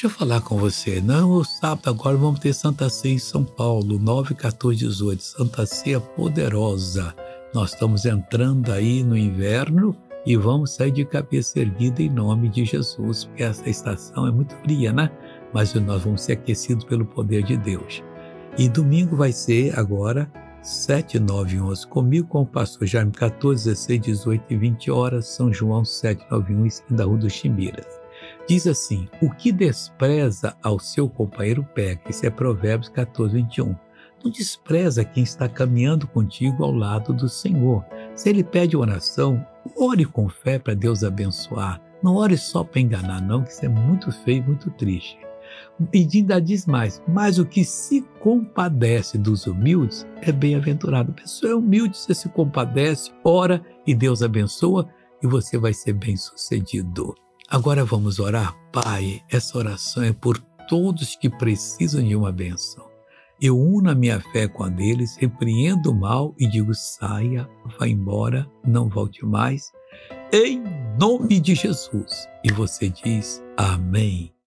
Deixa eu falar com você. Não, o sábado agora vamos ter Santa Ceia em São Paulo, 9, 14, 18. Santa Ceia poderosa. Nós estamos entrando aí no inverno e vamos sair de cabeça erguida em nome de Jesus, porque essa estação é muito fria, né? Mas nós vamos ser aquecidos pelo poder de Deus. E domingo vai ser agora 7, 9 e 11 comigo com o pastor Jaime 14, 16, 18 e 20 horas, São João 7, 9 e 1, esquina da Rua dos Chimbiras. Diz assim: O que despreza ao seu companheiro peca. Isso é Provérbios 14, 21. Não despreza quem está caminhando contigo ao lado do Senhor. Se ele pede oração, ore com fé para Deus abençoar. Não ore só para enganar, não, que isso é muito feio, muito triste. E ainda diz mais: mas o que se compadece dos humildes é bem-aventurado. A pessoa é humilde, você se compadece, ora e Deus abençoa e você vai ser bem-sucedido. Agora vamos orar. Pai, essa oração é por todos que precisam de uma bênção. Eu uno a minha fé com a deles, repreendo o mal e digo: saia, vá embora, não volte mais, em nome de Jesus. E você diz: Amém